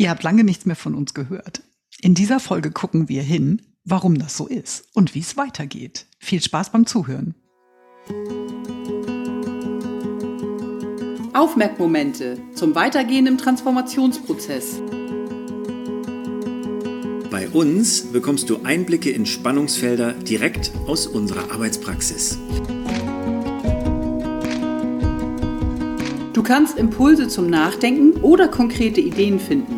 Ihr habt lange nichts mehr von uns gehört. In dieser Folge gucken wir hin, warum das so ist und wie es weitergeht. Viel Spaß beim Zuhören. Aufmerkmomente zum Weitergehen im Transformationsprozess. Bei uns bekommst du Einblicke in Spannungsfelder direkt aus unserer Arbeitspraxis. Du kannst Impulse zum Nachdenken oder konkrete Ideen finden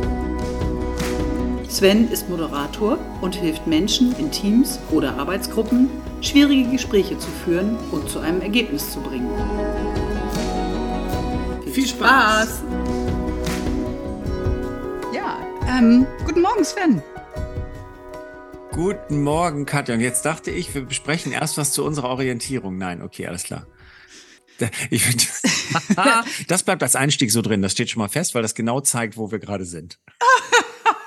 Sven ist Moderator und hilft Menschen in Teams oder Arbeitsgruppen, schwierige Gespräche zu führen und zu einem Ergebnis zu bringen. Viel Spaß! Ja, ähm, guten Morgen, Sven. Guten Morgen, Katja. Und jetzt dachte ich, wir besprechen erst was zu unserer Orientierung. Nein, okay, alles klar. Ich, das bleibt als Einstieg so drin. Das steht schon mal fest, weil das genau zeigt, wo wir gerade sind.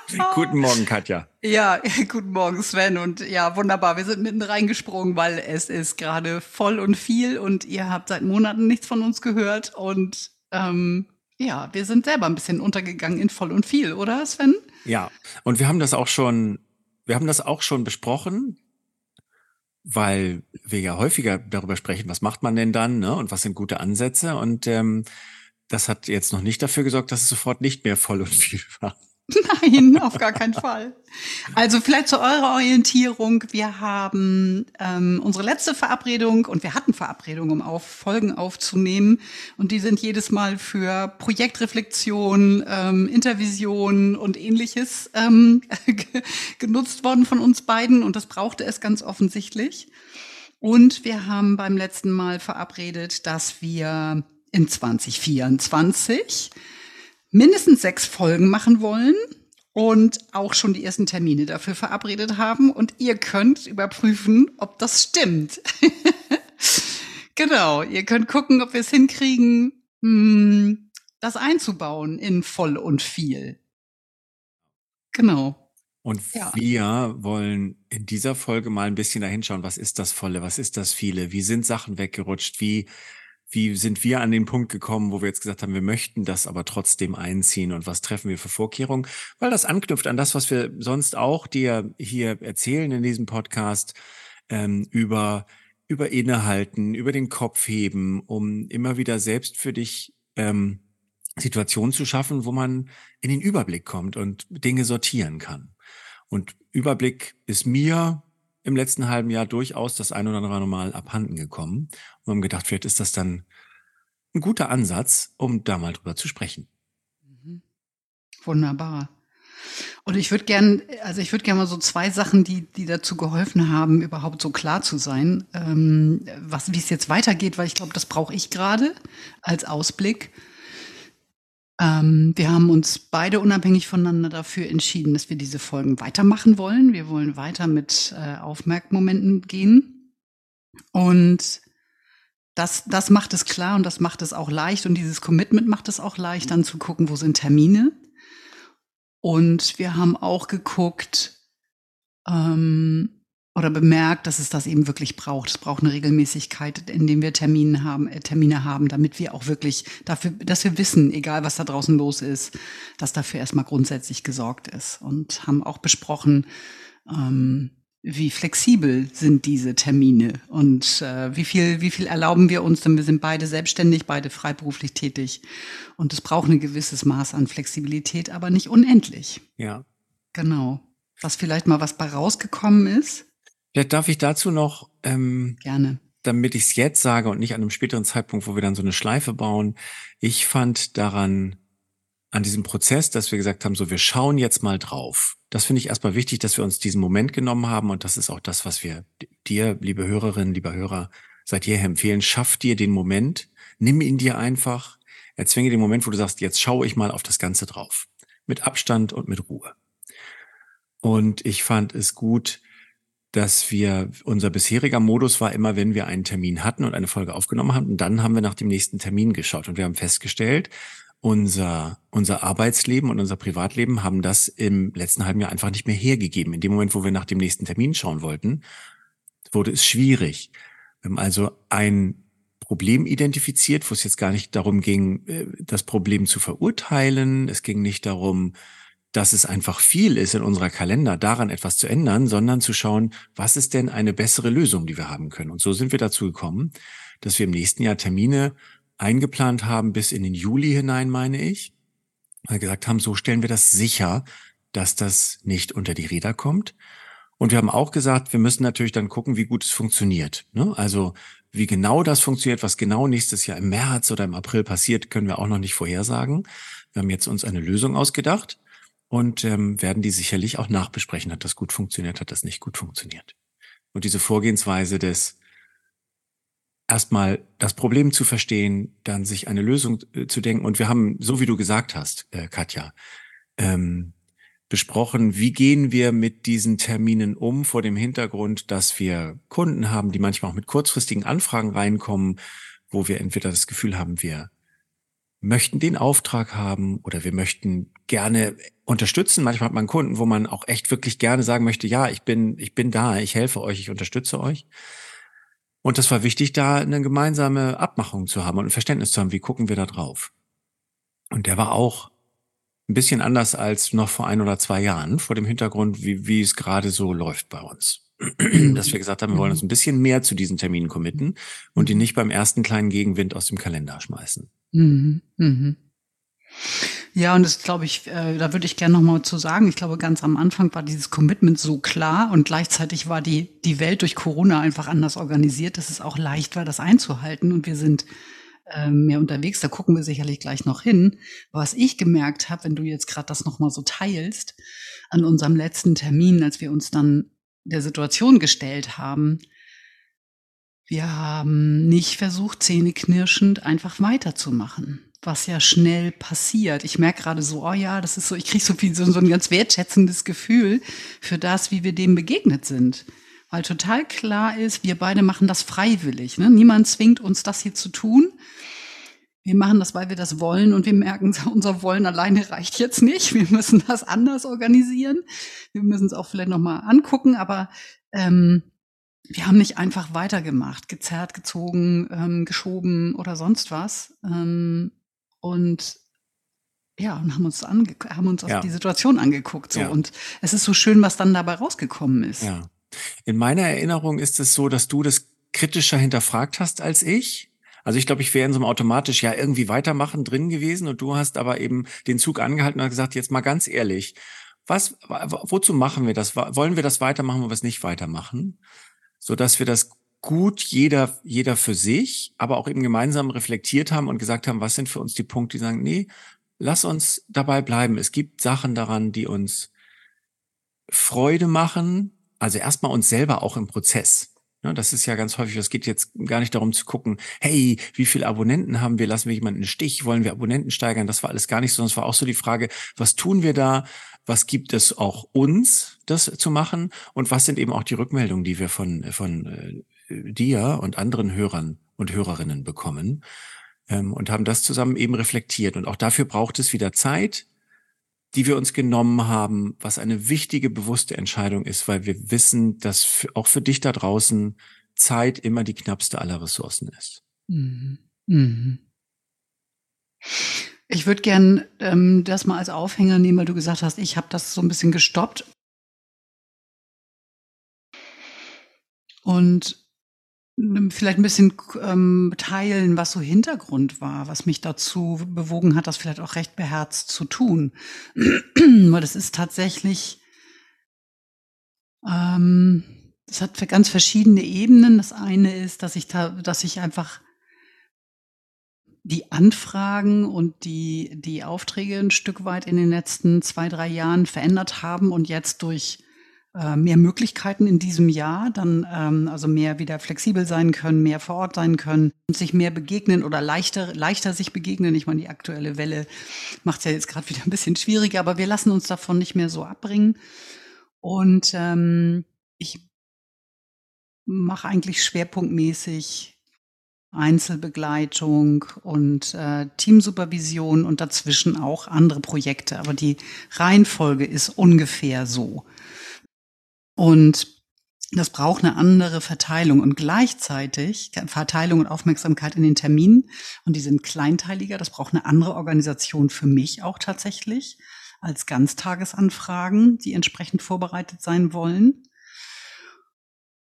Guten Morgen, Katja. Ja, guten Morgen, Sven. Und ja, wunderbar. Wir sind mitten reingesprungen, weil es ist gerade voll und viel und ihr habt seit Monaten nichts von uns gehört. Und ähm, ja, wir sind selber ein bisschen untergegangen in voll und viel, oder, Sven? Ja, und wir haben das auch schon, wir haben das auch schon besprochen, weil wir ja häufiger darüber sprechen, was macht man denn dann, ne? Und was sind gute Ansätze? Und ähm, das hat jetzt noch nicht dafür gesorgt, dass es sofort nicht mehr voll und viel war. Nein, auf gar keinen Fall. Also vielleicht zu eurer Orientierung. Wir haben ähm, unsere letzte Verabredung und wir hatten Verabredungen, um auf Folgen aufzunehmen. Und die sind jedes Mal für Projektreflexion, ähm, Intervision und ähnliches ähm, genutzt worden von uns beiden. Und das brauchte es ganz offensichtlich. Und wir haben beim letzten Mal verabredet, dass wir in 2024 mindestens sechs Folgen machen wollen und auch schon die ersten Termine dafür verabredet haben. Und ihr könnt überprüfen, ob das stimmt. genau, ihr könnt gucken, ob wir es hinkriegen, hm, das einzubauen in voll und viel. Genau. Und ja. wir wollen in dieser Folge mal ein bisschen dahinschauen, was ist das Volle, was ist das Viele, wie sind Sachen weggerutscht, wie wie sind wir an den Punkt gekommen, wo wir jetzt gesagt haben, wir möchten das aber trotzdem einziehen und was treffen wir für Vorkehrungen? Weil das anknüpft an das, was wir sonst auch dir hier erzählen in diesem Podcast ähm, über über Innehalten, über den Kopf heben, um immer wieder selbst für dich ähm, Situationen zu schaffen, wo man in den Überblick kommt und Dinge sortieren kann. Und Überblick ist mir im letzten halben Jahr durchaus das ein oder andere Mal abhanden gekommen. Und haben gedacht, vielleicht ist das dann ein guter Ansatz, um da mal drüber zu sprechen. Mhm. Wunderbar. Und ich würde gern, also ich würde gerne mal so zwei Sachen, die, die dazu geholfen haben, überhaupt so klar zu sein, ähm, wie es jetzt weitergeht, weil ich glaube, das brauche ich gerade als Ausblick. Ähm, wir haben uns beide unabhängig voneinander dafür entschieden, dass wir diese Folgen weitermachen wollen. Wir wollen weiter mit äh, Aufmerkmomenten gehen. Und das, das macht es klar und das macht es auch leicht. Und dieses Commitment macht es auch leicht, dann zu gucken, wo sind Termine. Und wir haben auch geguckt, ähm, oder bemerkt, dass es das eben wirklich braucht. Es braucht eine Regelmäßigkeit, indem wir Termine haben, äh, Termine haben, damit wir auch wirklich dafür, dass wir wissen, egal was da draußen los ist, dass dafür erstmal grundsätzlich gesorgt ist und haben auch besprochen, ähm, wie flexibel sind diese Termine und äh, wie viel, wie viel erlauben wir uns, denn wir sind beide selbstständig, beide freiberuflich tätig und es braucht ein gewisses Maß an Flexibilität, aber nicht unendlich. Ja. Genau. Was vielleicht mal was bei rausgekommen ist, Vielleicht darf ich dazu noch, ähm, gerne, damit ich es jetzt sage und nicht an einem späteren Zeitpunkt, wo wir dann so eine Schleife bauen. Ich fand daran, an diesem Prozess, dass wir gesagt haben, so wir schauen jetzt mal drauf. Das finde ich erstmal wichtig, dass wir uns diesen Moment genommen haben und das ist auch das, was wir dir, liebe Hörerinnen, lieber Hörer, seit jeher empfehlen. Schaff dir den Moment, nimm ihn dir einfach, erzwinge den Moment, wo du sagst, jetzt schaue ich mal auf das Ganze drauf. Mit Abstand und mit Ruhe. Und ich fand es gut, dass wir, unser bisheriger Modus war immer, wenn wir einen Termin hatten und eine Folge aufgenommen haben, und dann haben wir nach dem nächsten Termin geschaut. Und wir haben festgestellt, unser, unser Arbeitsleben und unser Privatleben haben das im letzten halben Jahr einfach nicht mehr hergegeben. In dem Moment, wo wir nach dem nächsten Termin schauen wollten, wurde es schwierig. Wir haben also ein Problem identifiziert, wo es jetzt gar nicht darum ging, äh, das Problem zu verurteilen. Es ging nicht darum, dass es einfach viel ist in unserer Kalender, daran etwas zu ändern, sondern zu schauen, was ist denn eine bessere Lösung, die wir haben können. Und so sind wir dazu gekommen, dass wir im nächsten Jahr Termine eingeplant haben bis in den Juli hinein, meine ich. Weil gesagt haben, so stellen wir das sicher, dass das nicht unter die Räder kommt. Und wir haben auch gesagt, wir müssen natürlich dann gucken, wie gut es funktioniert. Ne? Also wie genau das funktioniert, was genau nächstes Jahr im März oder im April passiert, können wir auch noch nicht vorhersagen. Wir haben jetzt uns eine Lösung ausgedacht und ähm, werden die sicherlich auch nachbesprechen. Hat das gut funktioniert, hat das nicht gut funktioniert? Und diese Vorgehensweise des erstmal das Problem zu verstehen, dann sich eine Lösung äh, zu denken. Und wir haben, so wie du gesagt hast, äh, Katja, ähm, besprochen, wie gehen wir mit diesen Terminen um vor dem Hintergrund, dass wir Kunden haben, die manchmal auch mit kurzfristigen Anfragen reinkommen, wo wir entweder das Gefühl haben, wir möchten den Auftrag haben oder wir möchten gerne unterstützen. Manchmal hat man Kunden, wo man auch echt wirklich gerne sagen möchte, ja, ich bin, ich bin da, ich helfe euch, ich unterstütze euch. Und das war wichtig, da eine gemeinsame Abmachung zu haben und ein Verständnis zu haben, wie gucken wir da drauf. Und der war auch ein bisschen anders als noch vor ein oder zwei Jahren, vor dem Hintergrund, wie, wie es gerade so läuft bei uns. Dass wir gesagt haben, wir wollen uns ein bisschen mehr zu diesen Terminen committen und die nicht beim ersten kleinen Gegenwind aus dem Kalender schmeißen. Mhm. Mhm. Ja, und das glaube ich, äh, da würde ich gerne nochmal zu sagen. Ich glaube, ganz am Anfang war dieses Commitment so klar und gleichzeitig war die, die Welt durch Corona einfach anders organisiert, dass es auch leicht war, das einzuhalten. Und wir sind äh, mehr unterwegs, da gucken wir sicherlich gleich noch hin. Was ich gemerkt habe, wenn du jetzt gerade das nochmal so teilst, an unserem letzten Termin, als wir uns dann der Situation gestellt haben, wir haben nicht versucht, zähneknirschend einfach weiterzumachen, was ja schnell passiert. Ich merke gerade so, oh ja, das ist so, ich kriege so viel, so, so ein ganz wertschätzendes Gefühl für das, wie wir dem begegnet sind. Weil total klar ist, wir beide machen das freiwillig. Ne? Niemand zwingt uns, das hier zu tun. Wir machen das, weil wir das wollen und wir merken, unser Wollen alleine reicht jetzt nicht. Wir müssen das anders organisieren. Wir müssen es auch vielleicht nochmal angucken, aber ähm, wir haben nicht einfach weitergemacht, gezerrt, gezogen, ähm, geschoben oder sonst was. Ähm, und ja, und haben uns, ange haben uns ja. die Situation angeguckt. So. Ja. Und es ist so schön, was dann dabei rausgekommen ist. Ja. In meiner Erinnerung ist es so, dass du das kritischer hinterfragt hast als ich. Also ich glaube, ich wäre in so einem automatisch ja irgendwie weitermachen drin gewesen und du hast aber eben den Zug angehalten und gesagt, jetzt mal ganz ehrlich, was, wozu machen wir das? Wollen wir das weitermachen, wollen wir es nicht weitermachen? so dass wir das gut jeder, jeder für sich, aber auch eben gemeinsam reflektiert haben und gesagt haben, was sind für uns die Punkte, die sagen, nee, lass uns dabei bleiben. Es gibt Sachen daran, die uns Freude machen. Also erstmal uns selber auch im Prozess. Ja, das ist ja ganz häufig, es geht jetzt gar nicht darum zu gucken, hey, wie viele Abonnenten haben wir, lassen wir jemanden einen Stich, wollen wir Abonnenten steigern? Das war alles gar nicht, sondern es war auch so die Frage, was tun wir da? Was gibt es auch uns, das zu machen? Und was sind eben auch die Rückmeldungen, die wir von, von äh, dir und anderen Hörern und Hörerinnen bekommen? Ähm, und haben das zusammen eben reflektiert. Und auch dafür braucht es wieder Zeit, die wir uns genommen haben, was eine wichtige, bewusste Entscheidung ist, weil wir wissen, dass für, auch für dich da draußen Zeit immer die knappste aller Ressourcen ist. Mhm. Mhm. Ich würde gern ähm, das mal als Aufhänger nehmen, weil du gesagt hast, ich habe das so ein bisschen gestoppt. Und vielleicht ein bisschen ähm, teilen, was so Hintergrund war, was mich dazu bewogen hat, das vielleicht auch recht beherzt zu tun. Weil das ist tatsächlich, ähm, das hat ganz verschiedene Ebenen. Das eine ist, dass ich da, dass ich einfach die Anfragen und die, die Aufträge ein Stück weit in den letzten zwei, drei Jahren verändert haben und jetzt durch mehr Möglichkeiten in diesem Jahr, dann ähm, also mehr wieder flexibel sein können, mehr vor Ort sein können und sich mehr begegnen oder leichter, leichter sich begegnen. Ich meine, die aktuelle Welle macht es ja jetzt gerade wieder ein bisschen schwieriger, aber wir lassen uns davon nicht mehr so abbringen. Und ähm, ich mache eigentlich schwerpunktmäßig Einzelbegleitung und äh, Teamsupervision und dazwischen auch andere Projekte. Aber die Reihenfolge ist ungefähr so. Und das braucht eine andere Verteilung und gleichzeitig Verteilung und Aufmerksamkeit in den Terminen. Und die sind kleinteiliger. Das braucht eine andere Organisation für mich auch tatsächlich als Ganztagesanfragen, die entsprechend vorbereitet sein wollen.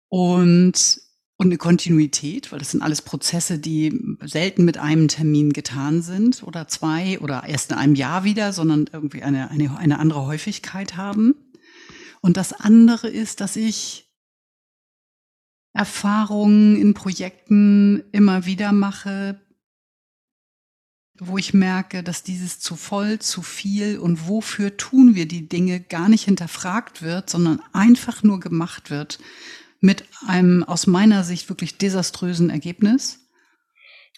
Und und eine Kontinuität, weil das sind alles Prozesse, die selten mit einem Termin getan sind oder zwei oder erst in einem Jahr wieder, sondern irgendwie eine, eine, eine andere Häufigkeit haben. Und das andere ist, dass ich Erfahrungen in Projekten immer wieder mache, wo ich merke, dass dieses zu voll, zu viel und wofür tun wir die Dinge gar nicht hinterfragt wird, sondern einfach nur gemacht wird mit einem aus meiner Sicht wirklich desaströsen Ergebnis.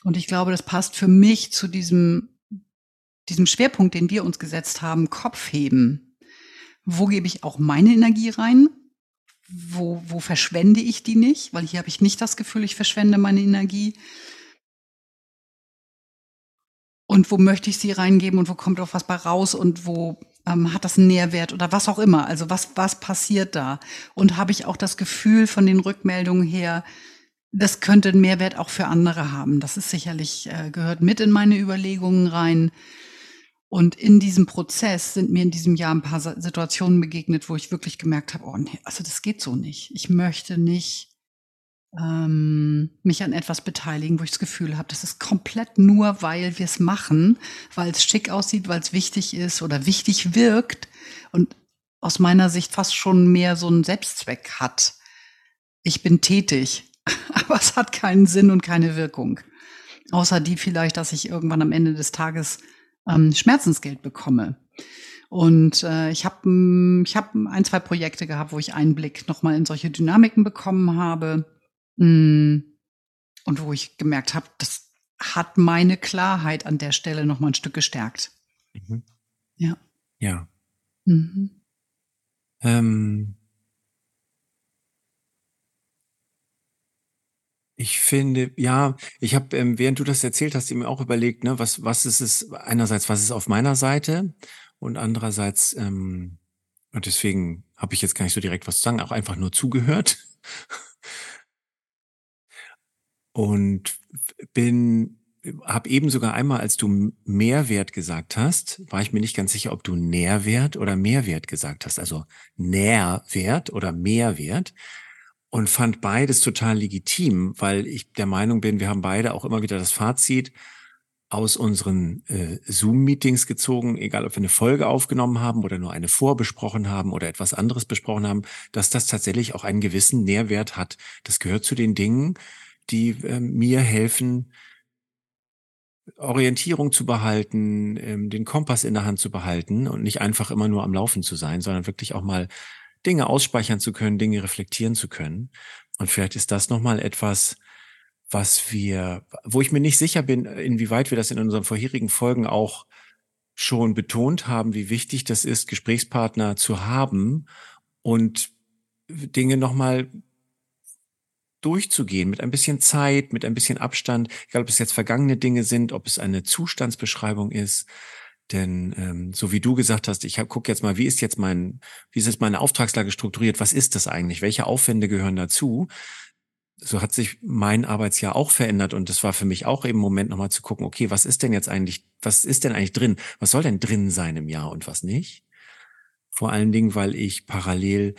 Und ich glaube, das passt für mich zu diesem, diesem Schwerpunkt, den wir uns gesetzt haben, Kopf heben. Wo gebe ich auch meine Energie rein? Wo, wo verschwende ich die nicht? Weil hier habe ich nicht das Gefühl, ich verschwende meine Energie. Und wo möchte ich sie reingeben und wo kommt auch was bei raus und wo ähm, hat das einen Nährwert oder was auch immer? Also was, was passiert da? Und habe ich auch das Gefühl von den Rückmeldungen her, das könnte einen Mehrwert auch für andere haben. Das ist sicherlich, äh, gehört mit in meine Überlegungen rein. Und in diesem Prozess sind mir in diesem Jahr ein paar Situationen begegnet, wo ich wirklich gemerkt habe, oh nee, also das geht so nicht. Ich möchte nicht ähm, mich an etwas beteiligen, wo ich das Gefühl habe, das ist komplett nur, weil wir es machen, weil es schick aussieht, weil es wichtig ist oder wichtig wirkt und aus meiner Sicht fast schon mehr so einen Selbstzweck hat. Ich bin tätig, aber es hat keinen Sinn und keine Wirkung. Außer die vielleicht, dass ich irgendwann am Ende des Tages ähm, Schmerzensgeld bekomme. Und äh, ich habe ich hab ein, zwei Projekte gehabt, wo ich Einblick nochmal in solche Dynamiken bekommen habe. Mm. Und wo ich gemerkt habe, das hat meine Klarheit an der Stelle noch mal ein Stück gestärkt. Mhm. Ja. Ja. Mhm. Ähm, ich finde, ja, ich habe, ähm, während du das erzählt hast, mir auch überlegt, ne, was, was ist es, einerseits, was ist auf meiner Seite und andererseits, ähm, und deswegen habe ich jetzt gar nicht so direkt was zu sagen, auch einfach nur zugehört. Und bin, habe eben sogar einmal, als du Mehrwert gesagt hast, war ich mir nicht ganz sicher, ob du Nährwert oder Mehrwert gesagt hast. Also Nährwert oder Mehrwert. Und fand beides total legitim, weil ich der Meinung bin, wir haben beide auch immer wieder das Fazit aus unseren äh, Zoom-Meetings gezogen, egal ob wir eine Folge aufgenommen haben oder nur eine vorbesprochen haben oder etwas anderes besprochen haben, dass das tatsächlich auch einen gewissen Nährwert hat. Das gehört zu den Dingen, die äh, mir helfen, Orientierung zu behalten, ähm, den Kompass in der Hand zu behalten und nicht einfach immer nur am Laufen zu sein, sondern wirklich auch mal Dinge ausspeichern zu können, Dinge reflektieren zu können. Und vielleicht ist das nochmal etwas, was wir, wo ich mir nicht sicher bin, inwieweit wir das in unseren vorherigen Folgen auch schon betont haben, wie wichtig das ist, Gesprächspartner zu haben und Dinge nochmal durchzugehen mit ein bisschen Zeit, mit ein bisschen Abstand, egal ob es jetzt vergangene Dinge sind, ob es eine Zustandsbeschreibung ist. Denn ähm, so wie du gesagt hast, ich gucke jetzt mal, wie ist jetzt mein, wie ist jetzt meine Auftragslage strukturiert? Was ist das eigentlich? Welche Aufwände gehören dazu? So hat sich mein Arbeitsjahr auch verändert und das war für mich auch eben Moment nochmal zu gucken, okay, was ist denn jetzt eigentlich, was ist denn eigentlich drin? Was soll denn drin sein im Jahr und was nicht? Vor allen Dingen, weil ich parallel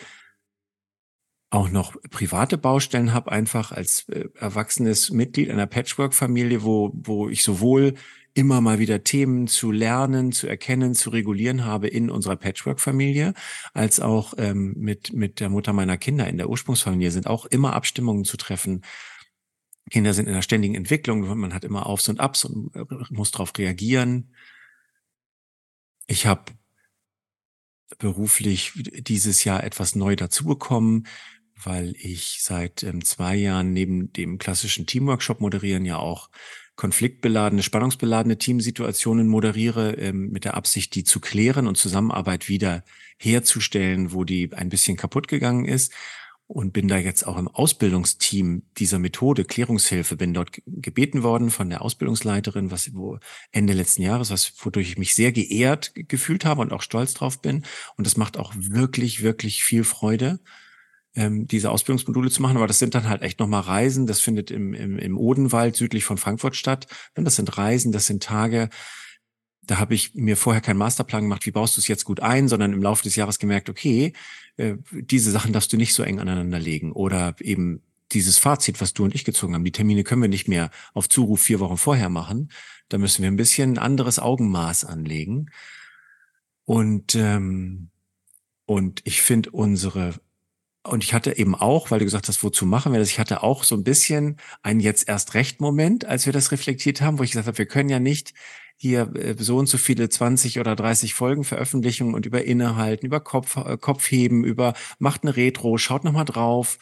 auch noch private Baustellen habe, einfach als äh, erwachsenes Mitglied einer Patchwork-Familie, wo, wo ich sowohl immer mal wieder Themen zu lernen, zu erkennen, zu regulieren habe in unserer Patchwork-Familie, als auch ähm, mit, mit der Mutter meiner Kinder in der Ursprungsfamilie sind auch immer Abstimmungen zu treffen. Kinder sind in einer ständigen Entwicklung, man hat immer Aufs und Abs und äh, muss darauf reagieren. Ich habe beruflich dieses Jahr etwas neu dazu bekommen weil ich seit ähm, zwei Jahren neben dem klassischen Teamworkshop moderieren ja auch konfliktbeladene, spannungsbeladene Teamsituationen moderiere, ähm, mit der Absicht, die zu klären und Zusammenarbeit wieder herzustellen, wo die ein bisschen kaputt gegangen ist. Und bin da jetzt auch im Ausbildungsteam dieser Methode Klärungshilfe, bin dort gebeten worden von der Ausbildungsleiterin, was wo Ende letzten Jahres, was wodurch ich mich sehr geehrt gefühlt habe und auch stolz drauf bin. Und das macht auch wirklich, wirklich viel Freude ähm, diese Ausbildungsmodule zu machen. Aber das sind dann halt echt nochmal Reisen. Das findet im, im, im Odenwald südlich von Frankfurt statt. Und das sind Reisen, das sind Tage. Da habe ich mir vorher keinen Masterplan gemacht, wie baust du es jetzt gut ein, sondern im Laufe des Jahres gemerkt, okay, äh, diese Sachen darfst du nicht so eng aneinander legen. Oder eben dieses Fazit, was du und ich gezogen haben, die Termine können wir nicht mehr auf Zuruf vier Wochen vorher machen. Da müssen wir ein bisschen anderes Augenmaß anlegen. Und, ähm, und ich finde unsere und ich hatte eben auch, weil du gesagt hast, wozu machen wir das? Ich hatte auch so ein bisschen einen jetzt erst recht Moment, als wir das reflektiert haben, wo ich gesagt habe, wir können ja nicht hier äh, so und so viele 20 oder 30 Folgen veröffentlichen und über Innehalten, über Kopf, äh, Kopfheben, über macht eine Retro, schaut nochmal drauf,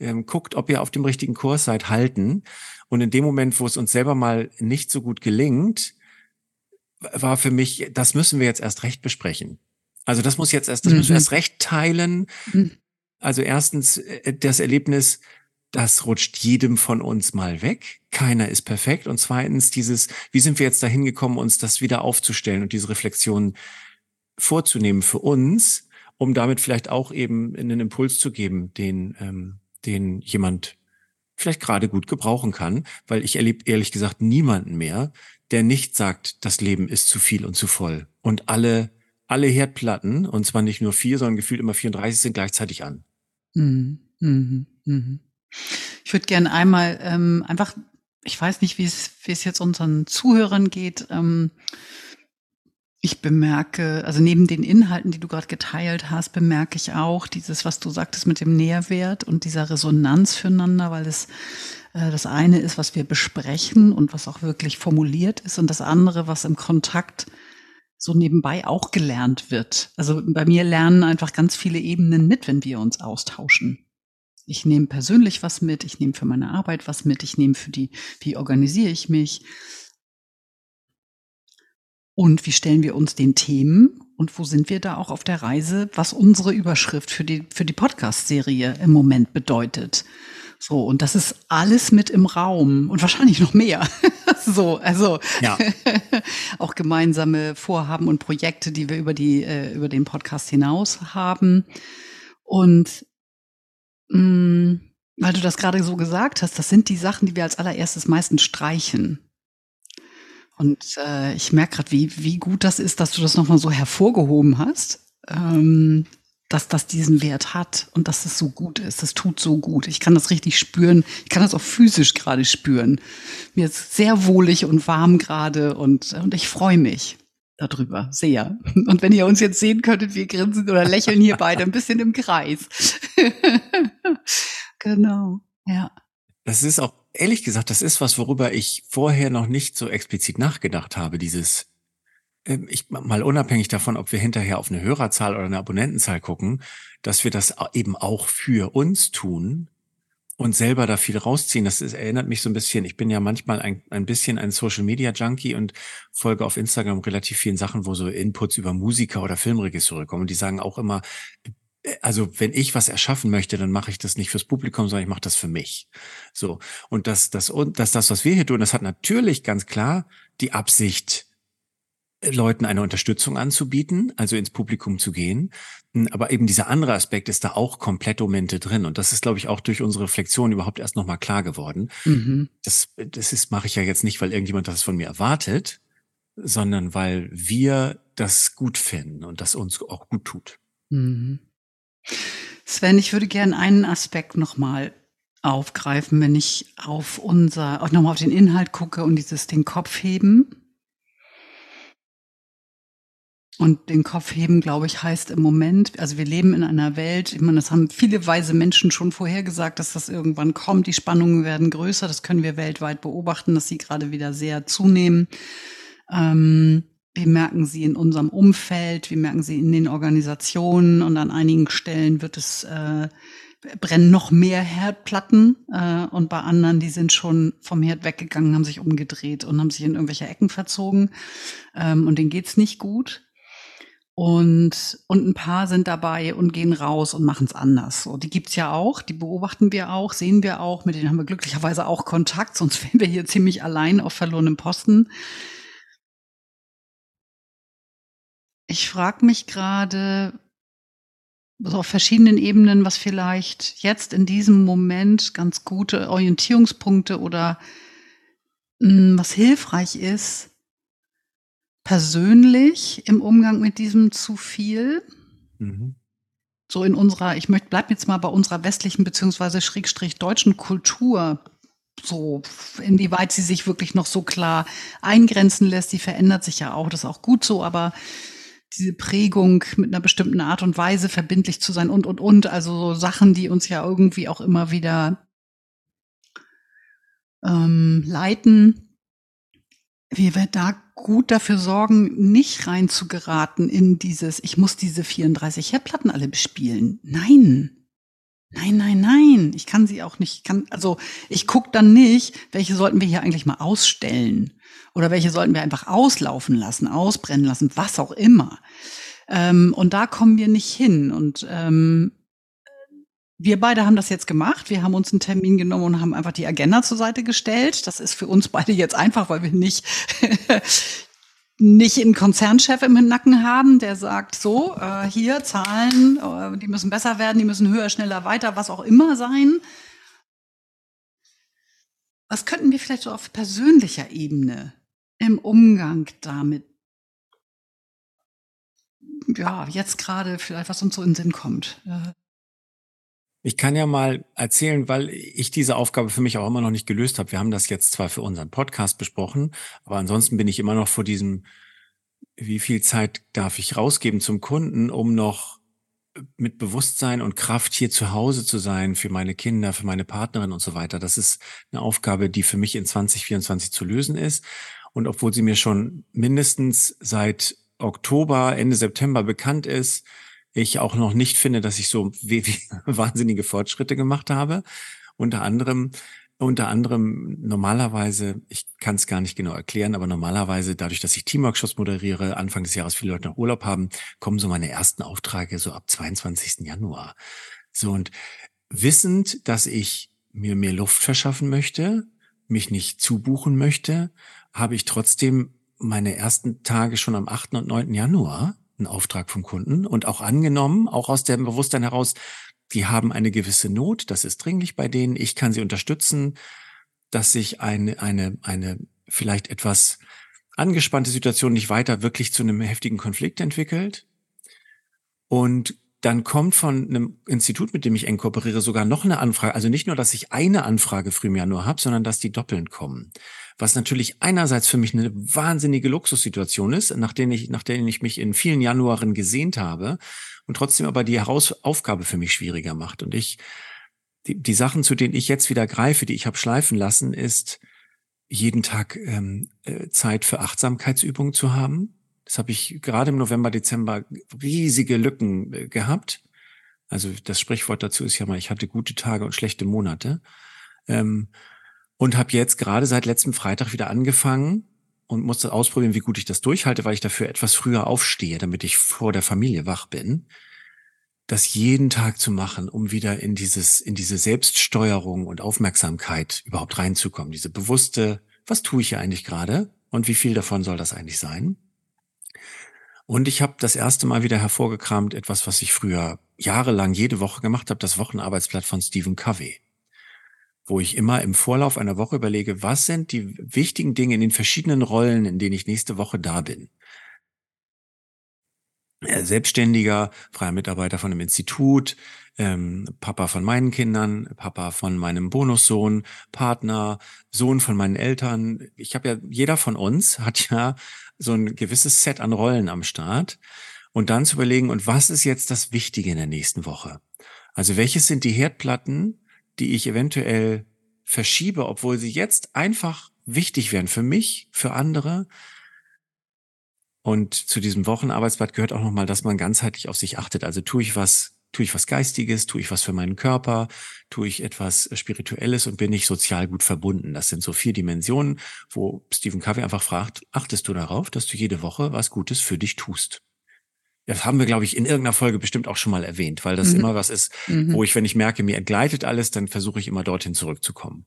ähm, guckt, ob ihr auf dem richtigen Kurs seid, halten. Und in dem Moment, wo es uns selber mal nicht so gut gelingt, war für mich, das müssen wir jetzt erst recht besprechen. Also das muss jetzt erst, das mhm. müssen wir erst recht teilen. Mhm. Also erstens äh, das Erlebnis, das rutscht jedem von uns mal weg. Keiner ist perfekt. Und zweitens dieses, wie sind wir jetzt dahin gekommen, uns das wieder aufzustellen und diese Reflexion vorzunehmen für uns, um damit vielleicht auch eben einen Impuls zu geben, den, ähm, den jemand vielleicht gerade gut gebrauchen kann, weil ich erlebe ehrlich gesagt niemanden mehr, der nicht sagt, das Leben ist zu viel und zu voll und alle alle Herdplatten, und zwar nicht nur vier, sondern gefühlt immer 34 sind gleichzeitig an. Mhm. Mhm. Mhm. Ich würde gerne einmal ähm, einfach, ich weiß nicht, wie es, jetzt unseren Zuhörern geht. Ähm, ich bemerke, also neben den Inhalten, die du gerade geteilt hast, bemerke ich auch dieses, was du sagtest mit dem Nährwert und dieser Resonanz füreinander, weil es äh, das eine ist, was wir besprechen und was auch wirklich formuliert ist und das andere, was im Kontakt so nebenbei auch gelernt wird. Also bei mir lernen einfach ganz viele Ebenen mit, wenn wir uns austauschen. Ich nehme persönlich was mit, ich nehme für meine Arbeit was mit, ich nehme für die, wie organisiere ich mich und wie stellen wir uns den Themen und wo sind wir da auch auf der Reise, was unsere Überschrift für die, für die Podcast-Serie im Moment bedeutet. So, und das ist alles mit im Raum und wahrscheinlich noch mehr. so, also ja. auch gemeinsame Vorhaben und Projekte, die wir über die, äh, über den Podcast hinaus haben. Und mh, mm, weil du das gerade so gesagt hast, das sind die Sachen, die wir als allererstes meistens streichen. Und äh, ich merke gerade, wie, wie gut das ist, dass du das nochmal so hervorgehoben hast. Ähm, dass das diesen Wert hat und dass es so gut ist. Das tut so gut. Ich kann das richtig spüren. Ich kann das auch physisch gerade spüren. Mir ist sehr wohlig und warm gerade und, und ich freue mich darüber sehr. Und wenn ihr uns jetzt sehen könntet, wir grinsen oder lächeln hier beide ein bisschen im Kreis. genau, ja. Das ist auch, ehrlich gesagt, das ist was, worüber ich vorher noch nicht so explizit nachgedacht habe, dieses ich mal unabhängig davon, ob wir hinterher auf eine Hörerzahl oder eine Abonnentenzahl gucken, dass wir das eben auch für uns tun und selber da viel rausziehen. Das ist, erinnert mich so ein bisschen, ich bin ja manchmal ein, ein bisschen ein Social Media Junkie und folge auf Instagram relativ vielen Sachen, wo so Inputs über Musiker oder Filmregisseure kommen. Und die sagen auch immer, äh, also wenn ich was erschaffen möchte, dann mache ich das nicht fürs Publikum, sondern ich mache das für mich. So. Und das, das, und das, das, was wir hier tun, das hat natürlich ganz klar die Absicht, Leuten eine Unterstützung anzubieten, also ins Publikum zu gehen. Hm, aber eben dieser andere Aspekt ist da auch komplett Momente drin. Und das ist, glaube ich, auch durch unsere Reflexion überhaupt erst nochmal klar geworden. Mhm. Das, das ist, mache ich ja jetzt nicht, weil irgendjemand das von mir erwartet, sondern weil wir das gut finden und das uns auch gut tut. Mhm. Sven, ich würde gerne einen Aspekt nochmal aufgreifen, wenn ich auf unser, auch nochmal auf den Inhalt gucke und dieses den Kopf heben. Und den Kopf heben, glaube ich, heißt im Moment, also wir leben in einer Welt, ich meine, das haben viele weise Menschen schon vorhergesagt, dass das irgendwann kommt. Die Spannungen werden größer. Das können wir weltweit beobachten, dass sie gerade wieder sehr zunehmen. Ähm, wir merken sie in unserem Umfeld, wir merken sie in den Organisationen und an einigen Stellen wird es, äh, brennen noch mehr Herdplatten äh, und bei anderen, die sind schon vom Herd weggegangen, haben sich umgedreht und haben sich in irgendwelche Ecken verzogen ähm, und denen geht's nicht gut. Und, und ein paar sind dabei und gehen raus und machen es anders. So, die gibt's ja auch, die beobachten wir auch, sehen wir auch, mit denen haben wir glücklicherweise auch Kontakt, sonst wären wir hier ziemlich allein auf verlorenem Posten. Ich frage mich gerade, so auf verschiedenen Ebenen, was vielleicht jetzt in diesem Moment ganz gute Orientierungspunkte oder mh, hm, was hilfreich ist, persönlich im Umgang mit diesem zu viel. Mhm. So in unserer, ich möchte, bleib jetzt mal bei unserer westlichen beziehungsweise Schrägstrich deutschen Kultur so, inwieweit sie sich wirklich noch so klar eingrenzen lässt, die verändert sich ja auch, das ist auch gut so, aber diese Prägung mit einer bestimmten Art und Weise verbindlich zu sein und, und, und. Also so Sachen, die uns ja irgendwie auch immer wieder ähm, leiten. Wie wir da gut dafür sorgen, nicht rein zu geraten in dieses, ich muss diese 34 Herdplatten alle bespielen. Nein. Nein, nein, nein. Ich kann sie auch nicht, kann, also ich guck dann nicht, welche sollten wir hier eigentlich mal ausstellen. Oder welche sollten wir einfach auslaufen lassen, ausbrennen lassen, was auch immer. Ähm, und da kommen wir nicht hin. Und ähm, wir beide haben das jetzt gemacht. Wir haben uns einen Termin genommen und haben einfach die Agenda zur Seite gestellt. Das ist für uns beide jetzt einfach, weil wir nicht nicht einen Konzernchef im Nacken haben, der sagt, so, äh, hier Zahlen, äh, die müssen besser werden, die müssen höher, schneller, weiter, was auch immer sein. Was könnten wir vielleicht so auf persönlicher Ebene im Umgang damit, ja, jetzt gerade vielleicht, was uns so in den Sinn kommt. Ich kann ja mal erzählen, weil ich diese Aufgabe für mich auch immer noch nicht gelöst habe. Wir haben das jetzt zwar für unseren Podcast besprochen, aber ansonsten bin ich immer noch vor diesem, wie viel Zeit darf ich rausgeben zum Kunden, um noch mit Bewusstsein und Kraft hier zu Hause zu sein für meine Kinder, für meine Partnerin und so weiter. Das ist eine Aufgabe, die für mich in 2024 zu lösen ist. Und obwohl sie mir schon mindestens seit Oktober, Ende September bekannt ist, ich auch noch nicht finde, dass ich so wahnsinnige Fortschritte gemacht habe. Unter anderem, unter anderem normalerweise, ich kann es gar nicht genau erklären, aber normalerweise dadurch, dass ich Teamworkshops moderiere, Anfang des Jahres viele Leute noch Urlaub haben, kommen so meine ersten Aufträge so ab 22. Januar. So und wissend, dass ich mir mehr Luft verschaffen möchte, mich nicht zubuchen möchte, habe ich trotzdem meine ersten Tage schon am 8. und 9. Januar einen Auftrag vom Kunden und auch angenommen, auch aus dem Bewusstsein heraus, die haben eine gewisse Not, das ist dringlich bei denen, ich kann sie unterstützen, dass sich eine, eine, eine vielleicht etwas angespannte Situation nicht weiter wirklich zu einem heftigen Konflikt entwickelt. Und dann kommt von einem Institut, mit dem ich eng kooperiere, sogar noch eine Anfrage. Also nicht nur, dass ich eine Anfrage früh im Januar habe, sondern dass die doppeln kommen. Was natürlich einerseits für mich eine wahnsinnige Luxussituation ist, nach der ich, nach der ich mich in vielen Januaren gesehnt habe und trotzdem aber die Heraus Aufgabe für mich schwieriger macht. Und ich, die, die Sachen, zu denen ich jetzt wieder greife, die ich habe schleifen lassen, ist jeden Tag ähm, äh, Zeit für Achtsamkeitsübungen zu haben das habe ich gerade im November, Dezember riesige Lücken äh, gehabt. Also das Sprichwort dazu ist ja mal, ich hatte gute Tage und schlechte Monate. Ähm, und habe jetzt gerade seit letztem Freitag wieder angefangen und musste ausprobieren, wie gut ich das durchhalte, weil ich dafür etwas früher aufstehe, damit ich vor der Familie wach bin. Das jeden Tag zu machen, um wieder in dieses, in diese Selbststeuerung und Aufmerksamkeit überhaupt reinzukommen. Diese bewusste, was tue ich hier eigentlich gerade und wie viel davon soll das eigentlich sein? Und ich habe das erste Mal wieder hervorgekramt, etwas, was ich früher jahrelang jede Woche gemacht habe, das Wochenarbeitsblatt von Stephen Covey, wo ich immer im Vorlauf einer Woche überlege, was sind die wichtigen Dinge in den verschiedenen Rollen, in denen ich nächste Woche da bin. Selbstständiger, freier Mitarbeiter von einem Institut, ähm, Papa von meinen Kindern, Papa von meinem Bonussohn, Partner, Sohn von meinen Eltern. Ich habe ja, jeder von uns hat ja so ein gewisses Set an Rollen am Start und dann zu überlegen, und was ist jetzt das Wichtige in der nächsten Woche? Also welches sind die Herdplatten, die ich eventuell verschiebe, obwohl sie jetzt einfach wichtig wären für mich, für andere. Und zu diesem Wochenarbeitsblatt gehört auch nochmal, dass man ganzheitlich auf sich achtet. Also tue ich was tue ich was Geistiges, tue ich was für meinen Körper, tue ich etwas Spirituelles und bin ich sozial gut verbunden. Das sind so vier Dimensionen, wo Stephen Covey einfach fragt, achtest du darauf, dass du jede Woche was Gutes für dich tust? Das haben wir, glaube ich, in irgendeiner Folge bestimmt auch schon mal erwähnt, weil das mhm. immer was ist, mhm. wo ich, wenn ich merke, mir entgleitet alles, dann versuche ich immer dorthin zurückzukommen.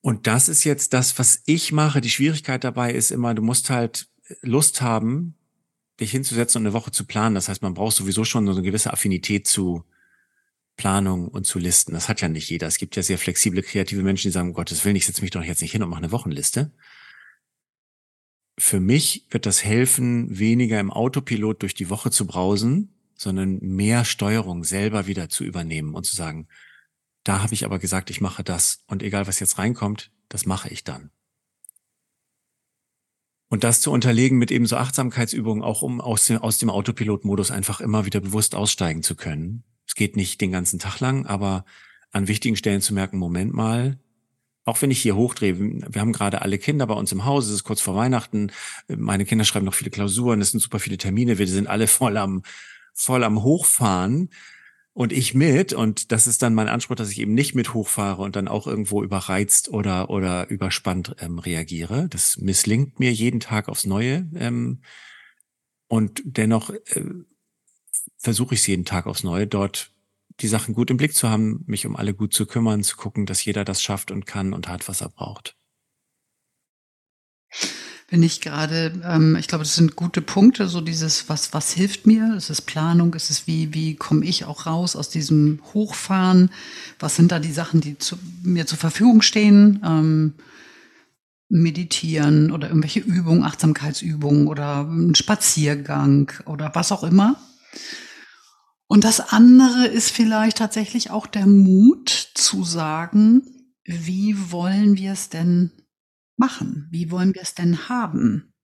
Und das ist jetzt das, was ich mache. Die Schwierigkeit dabei ist immer, du musst halt Lust haben, dich hinzusetzen und eine Woche zu planen. Das heißt, man braucht sowieso schon so eine gewisse Affinität zu Planung und zu Listen. Das hat ja nicht jeder. Es gibt ja sehr flexible, kreative Menschen, die sagen, um Gottes Willen, ich setze mich doch jetzt nicht hin und mache eine Wochenliste. Für mich wird das helfen, weniger im Autopilot durch die Woche zu brausen, sondern mehr Steuerung selber wieder zu übernehmen und zu sagen, da habe ich aber gesagt, ich mache das und egal was jetzt reinkommt, das mache ich dann. Und das zu unterlegen mit eben so Achtsamkeitsübungen, auch um aus dem, aus dem Autopilot-Modus einfach immer wieder bewusst aussteigen zu können. Es geht nicht den ganzen Tag lang, aber an wichtigen Stellen zu merken, Moment mal, auch wenn ich hier hochdrehe, wir haben gerade alle Kinder bei uns im Haus, es ist kurz vor Weihnachten, meine Kinder schreiben noch viele Klausuren, es sind super viele Termine, wir sind alle voll am, voll am Hochfahren und ich mit. Und das ist dann mein Anspruch, dass ich eben nicht mit hochfahre und dann auch irgendwo überreizt oder, oder überspannt ähm, reagiere. Das misslingt mir jeden Tag aufs Neue. Ähm, und dennoch äh, versuche ich es jeden Tag aufs Neue, dort die Sachen gut im Blick zu haben, mich um alle gut zu kümmern, zu gucken, dass jeder das schafft und kann und hat, was er braucht bin ich gerade, ähm, ich glaube, das sind gute Punkte, so dieses, was, was hilft mir? Es ist Planung, es ist wie, wie komme ich auch raus aus diesem Hochfahren? Was sind da die Sachen, die zu, mir zur Verfügung stehen? Ähm, meditieren oder irgendwelche Übungen, Achtsamkeitsübungen oder ein Spaziergang oder was auch immer. Und das andere ist vielleicht tatsächlich auch der Mut zu sagen, wie wollen wir es denn machen? Wie wollen wir es denn haben?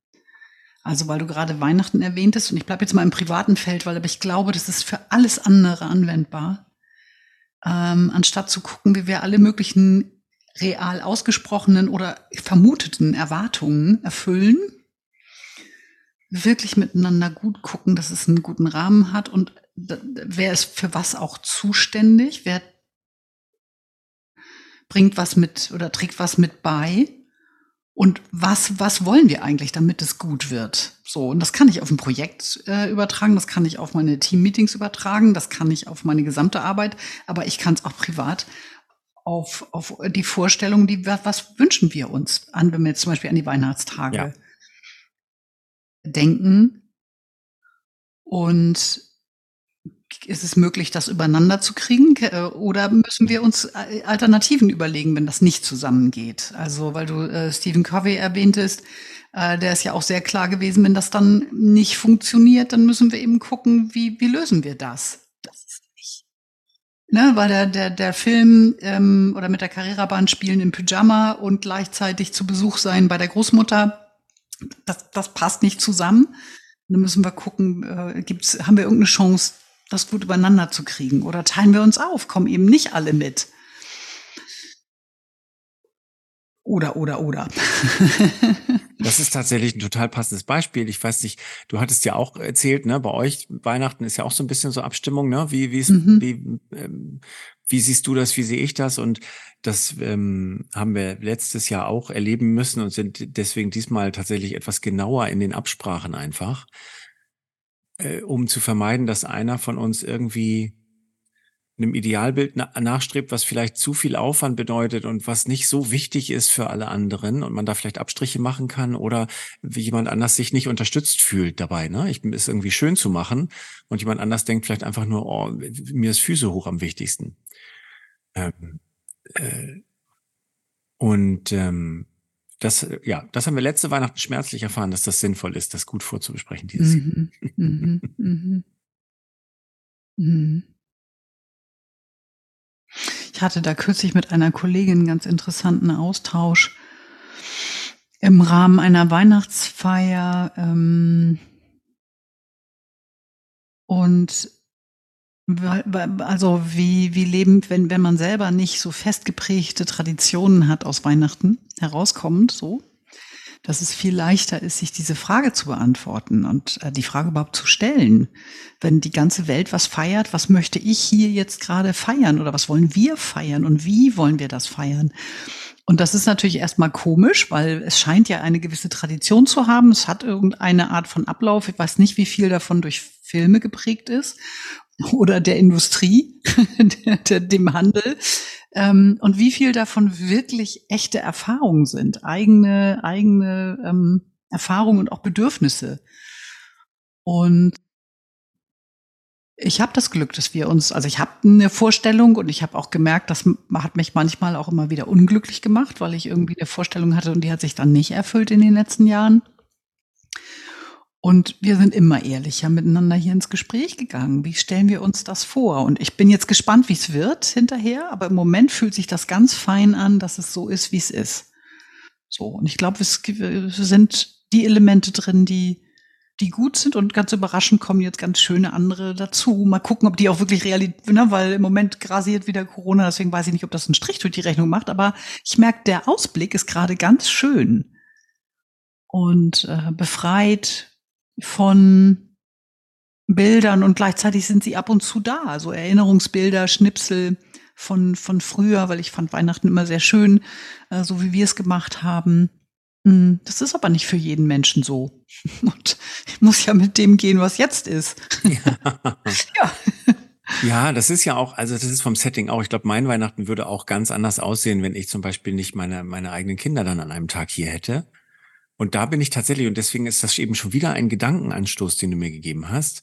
Also weil du gerade Weihnachten erwähntest und ich bleibe jetzt mal im privaten Feld, weil aber ich glaube, das ist für alles andere anwendbar. Ähm, anstatt zu gucken, wie wir alle möglichen real ausgesprochenen oder vermuteten Erwartungen erfüllen, wirklich miteinander gut gucken, dass es einen guten Rahmen hat und wer ist für was auch zuständig, wer bringt was mit oder trägt was mit bei und was, was wollen wir eigentlich, damit es gut wird? So, und das kann ich auf ein Projekt äh, übertragen, das kann ich auf meine Team-Meetings übertragen, das kann ich auf meine gesamte Arbeit, aber ich kann es auch privat auf, auf die Vorstellung, die, was wünschen wir uns an, wenn wir jetzt zum Beispiel an die Weihnachtstage ja. denken. Und ist es möglich, das übereinander zu kriegen? Äh, oder müssen wir uns äh, Alternativen überlegen, wenn das nicht zusammengeht? Also, weil du äh, Stephen Covey erwähntest, äh, der ist ja auch sehr klar gewesen, wenn das dann nicht funktioniert, dann müssen wir eben gucken, wie, wie lösen wir das? Das. Ne, weil der, der, der Film ähm, oder mit der Carrera-Bahn spielen im Pyjama und gleichzeitig zu Besuch sein bei der Großmutter, das, das passt nicht zusammen. Dann müssen wir gucken, äh, gibt's, haben wir irgendeine Chance, das gut übereinander zu kriegen? Oder teilen wir uns auf, kommen eben nicht alle mit? Oder, oder, oder. das ist tatsächlich ein total passendes Beispiel. Ich weiß nicht, du hattest ja auch erzählt, ne, bei euch Weihnachten ist ja auch so ein bisschen so Abstimmung, ne? Wie, wie, mhm. wie, ähm, wie siehst du das, wie sehe ich das? Und das ähm, haben wir letztes Jahr auch erleben müssen und sind deswegen diesmal tatsächlich etwas genauer in den Absprachen einfach äh, um zu vermeiden, dass einer von uns irgendwie einem Idealbild na nachstrebt, was vielleicht zu viel Aufwand bedeutet und was nicht so wichtig ist für alle anderen und man da vielleicht Abstriche machen kann oder wie jemand anders sich nicht unterstützt fühlt dabei. Ne? Ich ist irgendwie schön zu machen und jemand anders denkt vielleicht einfach nur, oh, mir ist Füße hoch am wichtigsten. Ähm, äh, und ähm, das, ja, das haben wir letzte Weihnachten schmerzlich erfahren, dass das sinnvoll ist, das gut vorzubesprechen dieses mhm, Jahr. Mhm, mhm, mhm. Ich hatte da kürzlich mit einer Kollegin einen ganz interessanten Austausch im Rahmen einer Weihnachtsfeier. Ähm, und also wie, wie leben, wenn, wenn man selber nicht so festgeprägte Traditionen hat aus Weihnachten herauskommt, so, dass es viel leichter ist, sich diese Frage zu beantworten und äh, die Frage überhaupt zu stellen. Wenn die ganze Welt was feiert, was möchte ich hier jetzt gerade feiern oder was wollen wir feiern und wie wollen wir das feiern? Und das ist natürlich erstmal komisch, weil es scheint ja eine gewisse Tradition zu haben. Es hat irgendeine Art von Ablauf. Ich weiß nicht, wie viel davon durch Filme geprägt ist oder der Industrie, dem Handel. Ähm, und wie viel davon wirklich echte Erfahrungen sind, eigene, eigene ähm, Erfahrungen und auch Bedürfnisse. Und ich habe das Glück, dass wir uns, also ich habe eine Vorstellung und ich habe auch gemerkt, das hat mich manchmal auch immer wieder unglücklich gemacht, weil ich irgendwie eine Vorstellung hatte und die hat sich dann nicht erfüllt in den letzten Jahren. Und wir sind immer ehrlicher miteinander hier ins Gespräch gegangen. Wie stellen wir uns das vor? Und ich bin jetzt gespannt, wie es wird hinterher, aber im Moment fühlt sich das ganz fein an, dass es so ist, wie es ist. So, und ich glaube, es sind die Elemente drin, die, die gut sind und ganz überraschend kommen jetzt ganz schöne andere dazu. Mal gucken, ob die auch wirklich Realität, ne, weil im Moment grasiert wieder Corona, deswegen weiß ich nicht, ob das einen Strich durch die Rechnung macht, aber ich merke, der Ausblick ist gerade ganz schön und äh, befreit, von Bildern und gleichzeitig sind sie ab und zu da. Also Erinnerungsbilder, Schnipsel von, von früher, weil ich fand Weihnachten immer sehr schön, äh, so wie wir es gemacht haben. Hm, das ist aber nicht für jeden Menschen so. Und ich muss ja mit dem gehen, was jetzt ist. Ja. ja. Ja, das ist ja auch, also das ist vom Setting auch. Ich glaube, mein Weihnachten würde auch ganz anders aussehen, wenn ich zum Beispiel nicht meine, meine eigenen Kinder dann an einem Tag hier hätte. Und da bin ich tatsächlich, und deswegen ist das eben schon wieder ein Gedankenanstoß, den du mir gegeben hast.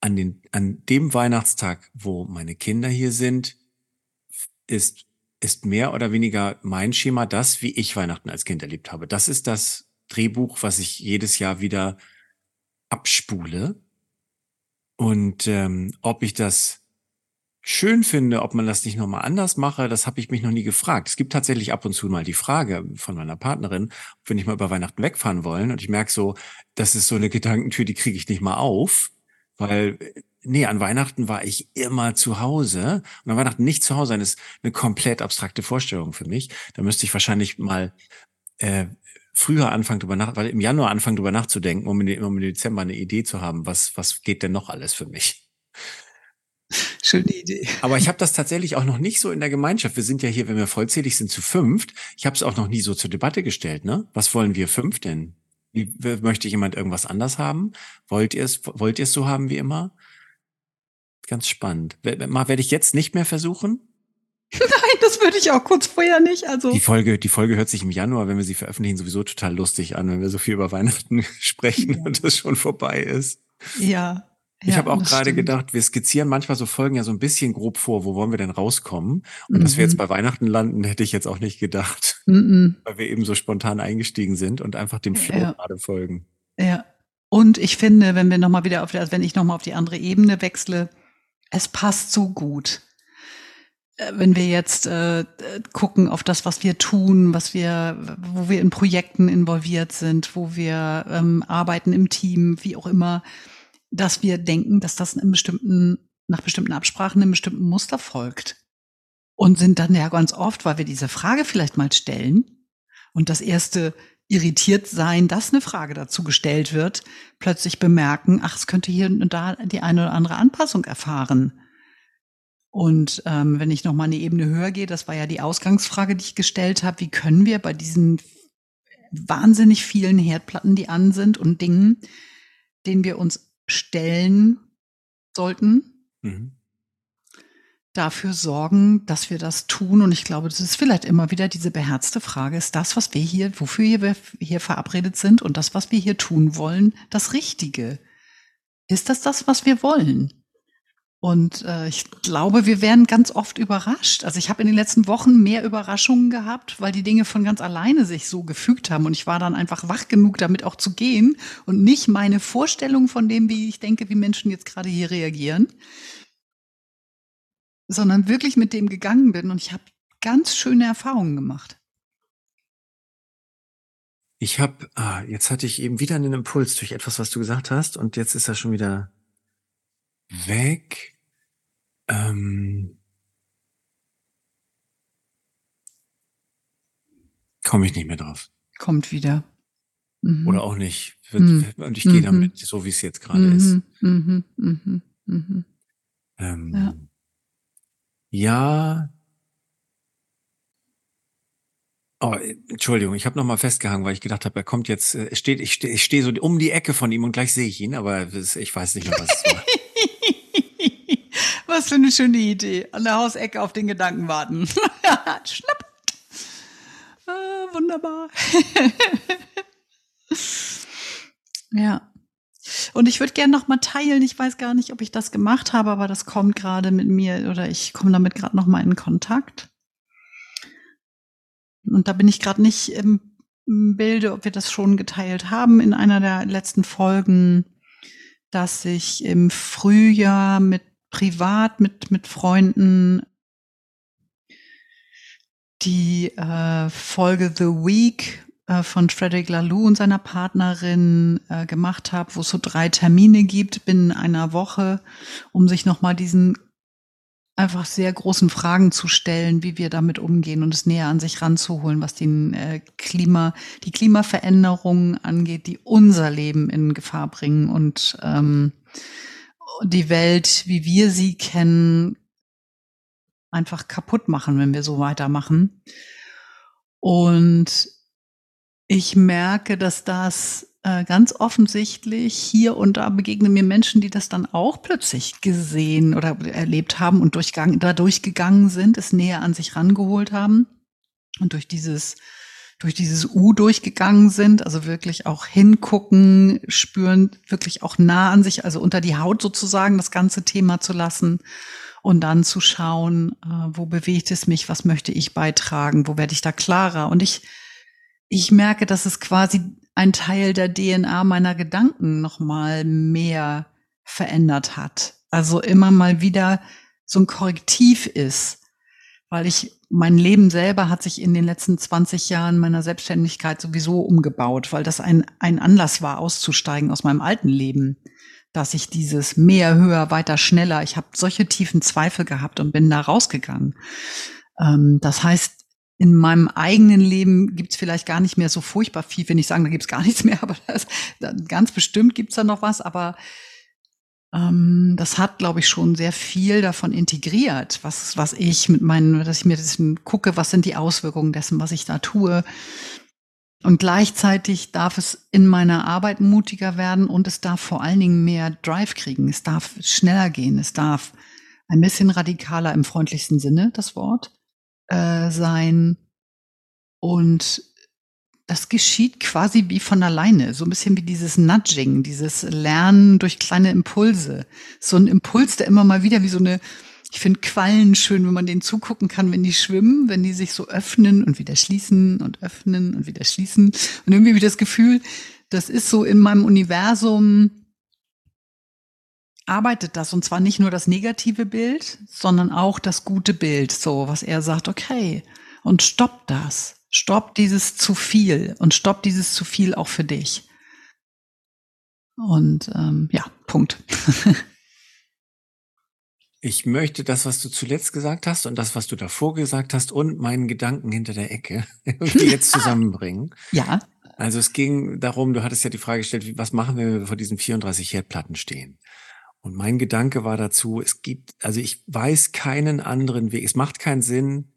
An, den, an dem Weihnachtstag, wo meine Kinder hier sind, ist, ist mehr oder weniger mein Schema das, wie ich Weihnachten als Kind erlebt habe. Das ist das Drehbuch, was ich jedes Jahr wieder abspule. Und ähm, ob ich das schön finde, ob man das nicht nochmal anders mache, das habe ich mich noch nie gefragt. Es gibt tatsächlich ab und zu mal die Frage von meiner Partnerin, ob wir nicht mal über Weihnachten wegfahren wollen. Und ich merke so, das ist so eine Gedankentür, die kriege ich nicht mal auf, weil nee, an Weihnachten war ich immer zu Hause. Und an Weihnachten nicht zu Hause sein ist eine komplett abstrakte Vorstellung für mich. Da müsste ich wahrscheinlich mal äh, früher anfangen, drüber nach, weil im Januar anfangen, drüber nachzudenken, um, in, um im Dezember eine Idee zu haben, was, was geht denn noch alles für mich. Schöne Idee. Aber ich habe das tatsächlich auch noch nicht so in der Gemeinschaft. Wir sind ja hier, wenn wir vollzählig sind, zu fünft. Ich habe es auch noch nie so zur Debatte gestellt. Ne? Was wollen wir fünf denn? Wie, möchte jemand irgendwas anders haben? Wollt ihr es, wollt ihr es so haben wie immer? Ganz spannend. Mal werde ich jetzt nicht mehr versuchen. Nein, das würde ich auch kurz vorher nicht. Also die Folge, die Folge hört sich im Januar, wenn wir sie veröffentlichen, sowieso total lustig an, wenn wir so viel über Weihnachten sprechen ja. und das schon vorbei ist. Ja, ich ja, habe auch gerade gedacht, wir skizzieren manchmal so Folgen ja so ein bisschen grob vor, wo wollen wir denn rauskommen? Und mhm. dass wir jetzt mhm. bei Weihnachten landen, hätte ich jetzt auch nicht gedacht, mhm. weil wir eben so spontan eingestiegen sind und einfach dem Flow ja. gerade folgen. Ja. Und ich finde, wenn wir nochmal wieder auf, also wenn ich nochmal auf die andere Ebene wechsle, es passt so gut. Äh, wenn wir jetzt äh, gucken auf das, was wir tun, was wir, wo wir in Projekten involviert sind, wo wir ähm, arbeiten im Team, wie auch immer, dass wir denken, dass das in bestimmten, nach bestimmten Absprachen einem bestimmten Muster folgt. Und sind dann ja ganz oft, weil wir diese Frage vielleicht mal stellen und das erste irritiert sein, dass eine Frage dazu gestellt wird, plötzlich bemerken, ach, es könnte hier und da die eine oder andere Anpassung erfahren. Und ähm, wenn ich noch mal eine Ebene höher gehe, das war ja die Ausgangsfrage, die ich gestellt habe, wie können wir bei diesen wahnsinnig vielen Herdplatten, die an sind und Dingen, denen wir uns stellen sollten. Mhm. Dafür sorgen, dass wir das tun. Und ich glaube, das ist vielleicht immer wieder diese beherzte Frage, ist das, was wir hier, wofür wir hier verabredet sind und das, was wir hier tun wollen, das Richtige? Ist das das, was wir wollen? Und äh, ich glaube, wir werden ganz oft überrascht. Also ich habe in den letzten Wochen mehr Überraschungen gehabt, weil die Dinge von ganz alleine sich so gefügt haben. Und ich war dann einfach wach genug, damit auch zu gehen und nicht meine Vorstellung von dem, wie ich denke, wie Menschen jetzt gerade hier reagieren, sondern wirklich mit dem gegangen bin. Und ich habe ganz schöne Erfahrungen gemacht. Ich habe, ah, jetzt hatte ich eben wieder einen Impuls durch etwas, was du gesagt hast, und jetzt ist er schon wieder weg. Ähm, komme ich nicht mehr drauf. Kommt wieder. Mhm. Oder auch nicht. Mhm. Und ich gehe mhm. damit, so wie es jetzt gerade ist. Mhm. Mhm. Mhm. Ähm, ja. ja. Oh, Entschuldigung, ich habe noch mal festgehangen, weil ich gedacht habe, er kommt jetzt, äh, steht, ich stehe steh so um die Ecke von ihm und gleich sehe ich ihn, aber ich weiß nicht mehr, was es war. Was für eine schöne Idee. An der Hausecke auf den Gedanken warten. Schnapp. Ah, wunderbar. ja. Und ich würde gerne noch mal teilen. Ich weiß gar nicht, ob ich das gemacht habe, aber das kommt gerade mit mir oder ich komme damit gerade noch mal in Kontakt. Und da bin ich gerade nicht im Bilde, ob wir das schon geteilt haben in einer der letzten Folgen, dass ich im Frühjahr mit privat mit mit Freunden die äh, Folge The Week äh, von Frederick Laloux und seiner Partnerin äh, gemacht habe, wo es so drei Termine gibt binnen einer Woche, um sich nochmal diesen einfach sehr großen Fragen zu stellen, wie wir damit umgehen und es näher an sich ranzuholen, was den äh, Klima, die Klimaveränderungen angeht, die unser Leben in Gefahr bringen und ähm, die Welt, wie wir sie kennen, einfach kaputt machen, wenn wir so weitermachen. Und ich merke, dass das äh, ganz offensichtlich hier und da begegnen mir Menschen, die das dann auch plötzlich gesehen oder erlebt haben und durchgang, da durchgegangen sind, es näher an sich rangeholt haben und durch dieses durch dieses U durchgegangen sind, also wirklich auch hingucken, spüren, wirklich auch nah an sich, also unter die Haut sozusagen das ganze Thema zu lassen und dann zu schauen, äh, wo bewegt es mich, was möchte ich beitragen, wo werde ich da klarer. Und ich, ich merke, dass es quasi ein Teil der DNA meiner Gedanken nochmal mehr verändert hat. Also immer mal wieder so ein Korrektiv ist, weil ich, mein Leben selber hat sich in den letzten 20 Jahren meiner Selbstständigkeit sowieso umgebaut, weil das ein, ein Anlass war, auszusteigen aus meinem alten Leben, dass ich dieses mehr, höher, weiter, schneller, ich habe solche tiefen Zweifel gehabt und bin da rausgegangen. Ähm, das heißt, in meinem eigenen Leben gibt's vielleicht gar nicht mehr so furchtbar viel, wenn ich sagen, da gibt's gar nichts mehr, aber das, ganz bestimmt gibt's da noch was, aber das hat, glaube ich, schon sehr viel davon integriert, was, was ich mit meinen, dass ich mir das gucke, was sind die Auswirkungen dessen, was ich da tue. Und gleichzeitig darf es in meiner Arbeit mutiger werden und es darf vor allen Dingen mehr Drive kriegen. Es darf schneller gehen. Es darf ein bisschen radikaler im freundlichsten Sinne, das Wort äh, sein. Und das geschieht quasi wie von alleine, so ein bisschen wie dieses Nudging, dieses Lernen durch kleine Impulse. So ein Impuls, der immer mal wieder wie so eine, ich finde Quallen schön, wenn man denen zugucken kann, wenn die schwimmen, wenn die sich so öffnen und wieder schließen und öffnen und wieder schließen. Und irgendwie ich das Gefühl, das ist so in meinem Universum arbeitet das und zwar nicht nur das negative Bild, sondern auch das gute Bild, so was er sagt, okay, und stopp das, stopp dieses zu viel und stopp dieses zu viel auch für dich. Und ähm, ja, Punkt. ich möchte das, was du zuletzt gesagt hast und das, was du davor gesagt hast und meinen Gedanken hinter der Ecke jetzt zusammenbringen. Ja. Also es ging darum, du hattest ja die Frage gestellt, was machen wir, wenn wir vor diesen 34 Herdplatten stehen? Und mein Gedanke war dazu, es gibt, also ich weiß keinen anderen Weg. Es macht keinen Sinn,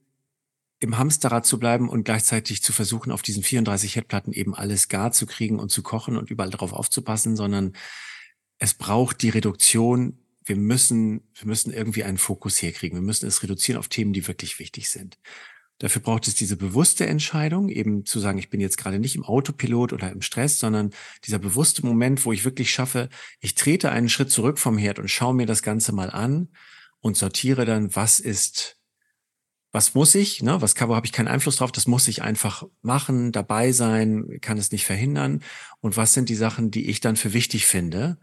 im Hamsterrad zu bleiben und gleichzeitig zu versuchen, auf diesen 34 Herdplatten eben alles gar zu kriegen und zu kochen und überall darauf aufzupassen, sondern es braucht die Reduktion. Wir müssen, wir müssen irgendwie einen Fokus herkriegen. Wir müssen es reduzieren auf Themen, die wirklich wichtig sind. Dafür braucht es diese bewusste Entscheidung, eben zu sagen, ich bin jetzt gerade nicht im Autopilot oder im Stress, sondern dieser bewusste Moment, wo ich wirklich schaffe, ich trete einen Schritt zurück vom Herd und schaue mir das Ganze mal an und sortiere dann, was ist, was muss ich, ne, was wo habe ich keinen Einfluss drauf, das muss ich einfach machen, dabei sein, kann es nicht verhindern. Und was sind die Sachen, die ich dann für wichtig finde?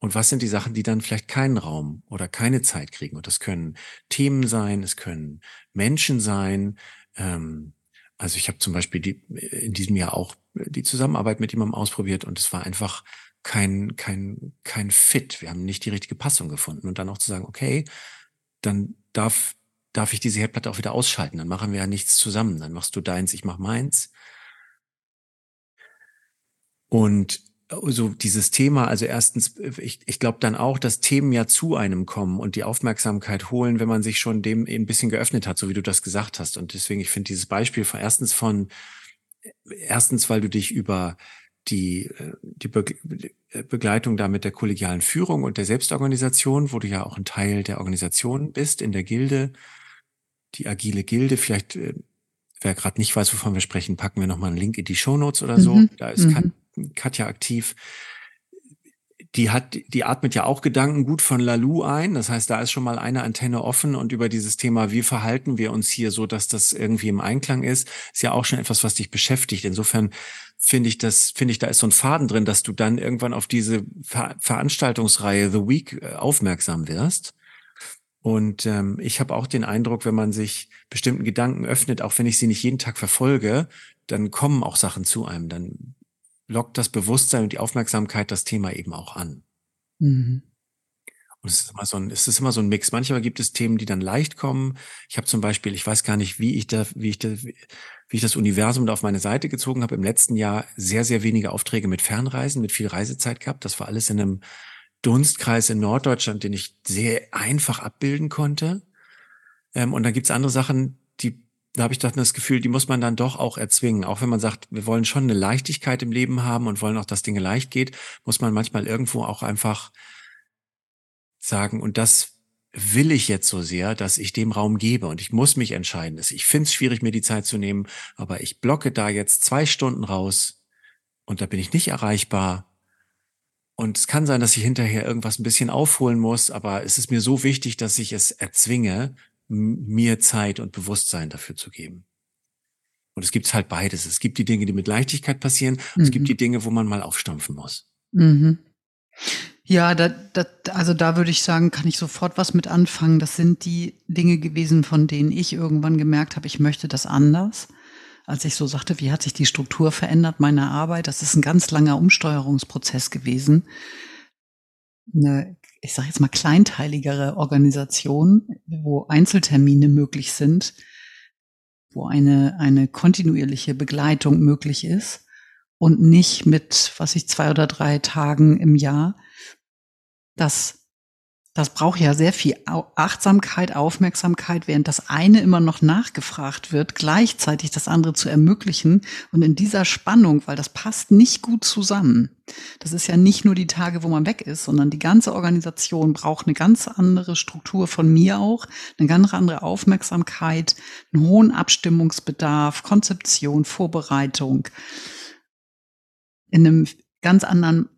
Und was sind die Sachen, die dann vielleicht keinen Raum oder keine Zeit kriegen? Und das können Themen sein, es können Menschen sein, ähm, also ich habe zum Beispiel die, in diesem Jahr auch die Zusammenarbeit mit jemandem ausprobiert und es war einfach kein, kein, kein Fit. Wir haben nicht die richtige Passung gefunden. Und dann auch zu sagen, okay, dann darf, darf ich diese Herdplatte auch wieder ausschalten. Dann machen wir ja nichts zusammen. Dann machst du deins, ich mach meins. Und so dieses Thema, also erstens, ich, ich glaube dann auch, dass Themen ja zu einem kommen und die Aufmerksamkeit holen, wenn man sich schon dem ein bisschen geöffnet hat, so wie du das gesagt hast. Und deswegen, ich finde dieses Beispiel von erstens von, erstens, weil du dich über die, die Begleitung da mit der kollegialen Führung und der Selbstorganisation, wo du ja auch ein Teil der Organisation bist, in der Gilde, die agile Gilde, vielleicht, äh, wer gerade nicht weiß, wovon wir sprechen, packen wir nochmal einen Link in die Show Notes oder so. Mhm. Da ist mhm. Katja aktiv. Die hat, die atmet ja auch Gedanken gut von Lalu ein. Das heißt, da ist schon mal eine Antenne offen und über dieses Thema, wie verhalten wir uns hier so, dass das irgendwie im Einklang ist, ist ja auch schon etwas, was dich beschäftigt. Insofern finde ich das, finde ich, da ist so ein Faden drin, dass du dann irgendwann auf diese Ver Veranstaltungsreihe The Week äh, aufmerksam wirst. Und ähm, ich habe auch den Eindruck, wenn man sich bestimmten Gedanken öffnet, auch wenn ich sie nicht jeden Tag verfolge, dann kommen auch Sachen zu einem. Dann lockt das Bewusstsein und die Aufmerksamkeit das Thema eben auch an. Mhm. Und es ist immer so ein, es ist immer so ein Mix. Manchmal gibt es Themen, die dann leicht kommen. Ich habe zum Beispiel, ich weiß gar nicht, wie ich da, wie ich da, wie ich das Universum da auf meine Seite gezogen habe, im letzten Jahr sehr, sehr wenige Aufträge mit Fernreisen, mit viel Reisezeit gehabt. Das war alles in einem Dunstkreis in Norddeutschland, den ich sehr einfach abbilden konnte. Ähm, und dann gibt's andere Sachen, die da habe ich dann das Gefühl, die muss man dann doch auch erzwingen. Auch wenn man sagt, wir wollen schon eine Leichtigkeit im Leben haben und wollen auch, dass Dinge leicht geht, muss man manchmal irgendwo auch einfach sagen, und das will ich jetzt so sehr, dass ich dem Raum gebe und ich muss mich entscheiden. Ich finde es schwierig, mir die Zeit zu nehmen, aber ich blocke da jetzt zwei Stunden raus und da bin ich nicht erreichbar. Und es kann sein, dass ich hinterher irgendwas ein bisschen aufholen muss, aber es ist mir so wichtig, dass ich es erzwinge, mir Zeit und Bewusstsein dafür zu geben. Und es gibt halt beides. Es gibt die Dinge, die mit Leichtigkeit passieren. Mhm. Es gibt mhm. die Dinge, wo man mal aufstampfen muss. Mhm. Ja, da, da, also da würde ich sagen, kann ich sofort was mit anfangen. Das sind die Dinge gewesen, von denen ich irgendwann gemerkt habe, ich möchte das anders. Als ich so sagte, wie hat sich die Struktur verändert meiner Arbeit? Das ist ein ganz langer Umsteuerungsprozess gewesen. Eine ich sage jetzt mal, kleinteiligere Organisation, wo Einzeltermine möglich sind, wo eine, eine kontinuierliche Begleitung möglich ist und nicht mit, was ich, zwei oder drei Tagen im Jahr. Das das braucht ja sehr viel Achtsamkeit, Aufmerksamkeit, während das eine immer noch nachgefragt wird, gleichzeitig das andere zu ermöglichen. Und in dieser Spannung, weil das passt nicht gut zusammen. Das ist ja nicht nur die Tage, wo man weg ist, sondern die ganze Organisation braucht eine ganz andere Struktur von mir auch, eine ganz andere Aufmerksamkeit, einen hohen Abstimmungsbedarf, Konzeption, Vorbereitung in einem ganz anderen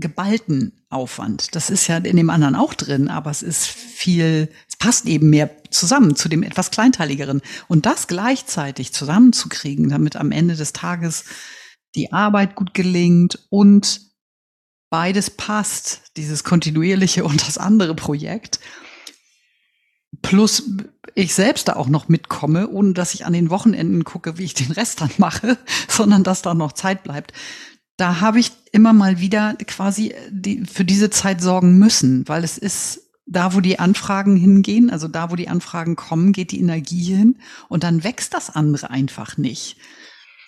geballten Aufwand. Das ist ja in dem anderen auch drin, aber es ist viel, es passt eben mehr zusammen zu dem etwas kleinteiligeren. Und das gleichzeitig zusammenzukriegen, damit am Ende des Tages die Arbeit gut gelingt und beides passt, dieses kontinuierliche und das andere Projekt. Plus ich selbst da auch noch mitkomme, ohne dass ich an den Wochenenden gucke, wie ich den Rest dann mache, sondern dass da noch Zeit bleibt da habe ich immer mal wieder quasi die, für diese Zeit sorgen müssen, weil es ist da, wo die Anfragen hingehen, also da, wo die Anfragen kommen, geht die Energie hin und dann wächst das andere einfach nicht.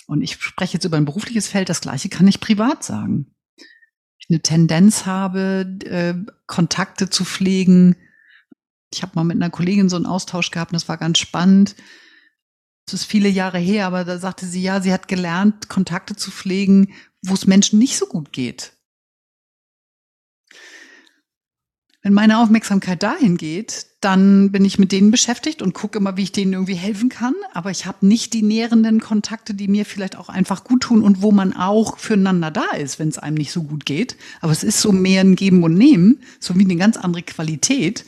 Und ich spreche jetzt über ein berufliches Feld, das gleiche kann ich privat sagen. Ich eine Tendenz habe, äh, Kontakte zu pflegen. Ich habe mal mit einer Kollegin so einen Austausch gehabt, das war ganz spannend. Das ist viele Jahre her, aber da sagte sie, ja, sie hat gelernt, Kontakte zu pflegen, wo es Menschen nicht so gut geht. Wenn meine Aufmerksamkeit dahin geht, dann bin ich mit denen beschäftigt und gucke immer, wie ich denen irgendwie helfen kann. Aber ich habe nicht die nährenden Kontakte, die mir vielleicht auch einfach gut tun und wo man auch füreinander da ist, wenn es einem nicht so gut geht. Aber es ist so mehr ein Geben und Nehmen, so wie eine ganz andere Qualität.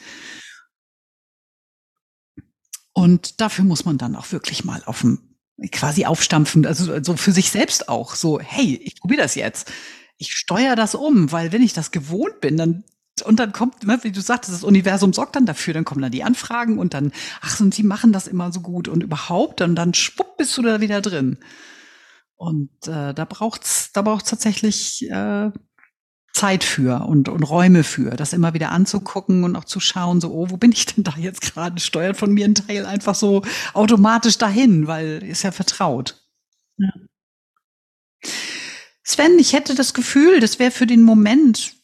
Und dafür muss man dann auch wirklich mal auf dem quasi aufstampfen, also so für sich selbst auch, so, hey, ich probiere das jetzt. Ich steuere das um, weil wenn ich das gewohnt bin, dann und dann kommt, ne, wie du sagtest, das Universum sorgt dann dafür, dann kommen dann die Anfragen und dann, ach, und sie machen das immer so gut und überhaupt, und dann schwupp bist du da wieder drin. Und äh, da braucht's, da braucht's tatsächlich äh, Zeit für und, und Räume für, das immer wieder anzugucken und auch zu schauen, so, oh, wo bin ich denn da jetzt gerade? Steuert von mir ein Teil einfach so automatisch dahin, weil ist ja vertraut. Ja. Sven, ich hätte das Gefühl, das wäre für den Moment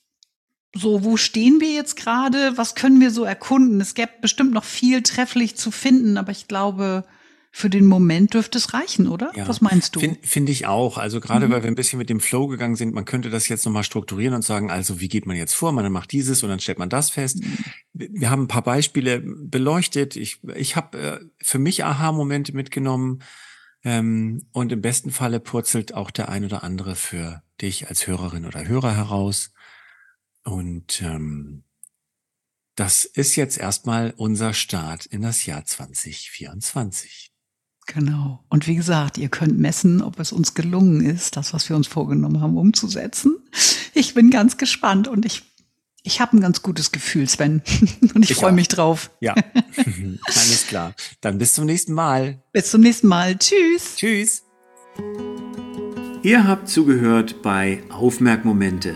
so, wo stehen wir jetzt gerade? Was können wir so erkunden? Es gäbe bestimmt noch viel trefflich zu finden, aber ich glaube, für den Moment dürfte es reichen, oder? Ja, Was meinst du? Finde find ich auch. Also gerade mhm. weil wir ein bisschen mit dem Flow gegangen sind, man könnte das jetzt nochmal strukturieren und sagen, also wie geht man jetzt vor? Man macht dieses und dann stellt man das fest. Mhm. Wir haben ein paar Beispiele beleuchtet. Ich, ich habe äh, für mich Aha-Momente mitgenommen. Ähm, und im besten Falle purzelt auch der ein oder andere für dich als Hörerin oder Hörer heraus. Und ähm, das ist jetzt erstmal unser Start in das Jahr 2024. Genau. Und wie gesagt, ihr könnt messen, ob es uns gelungen ist, das, was wir uns vorgenommen haben, umzusetzen. Ich bin ganz gespannt und ich, ich habe ein ganz gutes Gefühl, Sven. Und ich, ich freue mich drauf. Ja, alles klar. Dann bis zum nächsten Mal. Bis zum nächsten Mal. Tschüss. Tschüss. Ihr habt zugehört bei Aufmerkmomente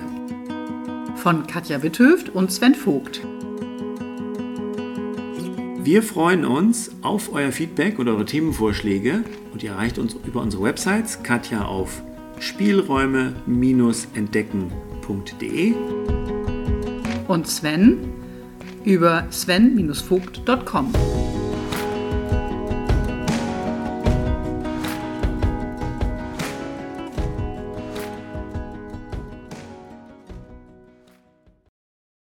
von Katja Witthöft und Sven Vogt. Wir freuen uns auf euer Feedback und eure Themenvorschläge und ihr erreicht uns über unsere Websites Katja auf spielräume-entdecken.de und Sven über sven-vogt.com.